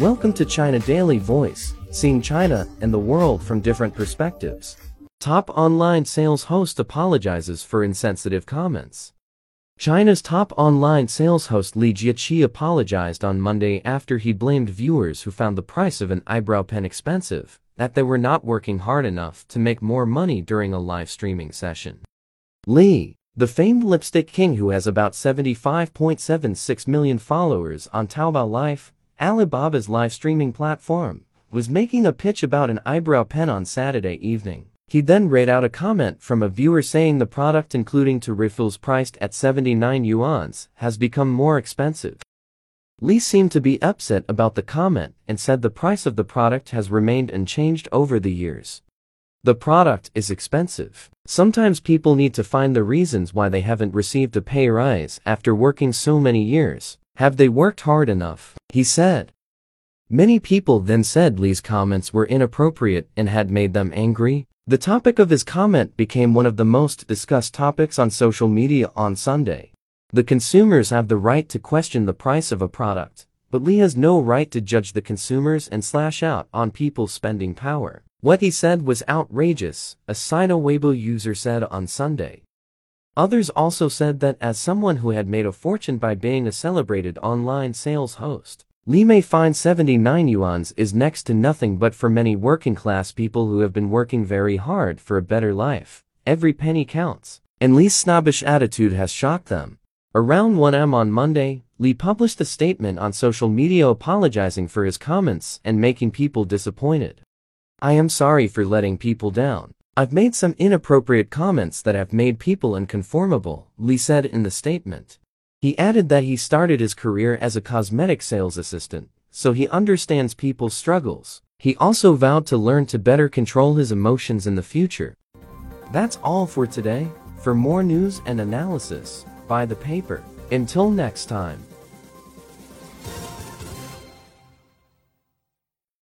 Welcome to China Daily Voice, seeing China and the world from different perspectives. Top online sales host apologizes for insensitive comments. China's top online sales host Li Jiaqi apologized on Monday after he blamed viewers who found the price of an eyebrow pen expensive, that they were not working hard enough to make more money during a live streaming session. Li, the famed lipstick king who has about 75.76 million followers on Taobao Live, Alibaba's live streaming platform, was making a pitch about an eyebrow pen on Saturday evening. He then read out a comment from a viewer saying the product including two refills priced at 79 yuans has become more expensive. Li seemed to be upset about the comment and said the price of the product has remained unchanged over the years. The product is expensive. Sometimes people need to find the reasons why they haven't received a pay rise after working so many years. Have they worked hard enough? He said. Many people then said Li's comments were inappropriate and had made them angry. The topic of his comment became one of the most discussed topics on social media on Sunday. The consumers have the right to question the price of a product, but Li has no right to judge the consumers and slash out on people's spending power. What he said was outrageous, a Sina Weibo user said on Sunday. Others also said that as someone who had made a fortune by being a celebrated online sales host, Li may find 79 yuans is next to nothing but for many working class people who have been working very hard for a better life, every penny counts, and Li's snobbish attitude has shocked them. Around 1am on Monday, Li published a statement on social media apologizing for his comments and making people disappointed. I am sorry for letting people down. I've made some inappropriate comments that have made people unconformable, Li said in the statement. He added that he started his career as a cosmetic sales assistant, so he understands people's struggles. He also vowed to learn to better control his emotions in the future. That's all for today. For more news and analysis, buy the paper. Until next time.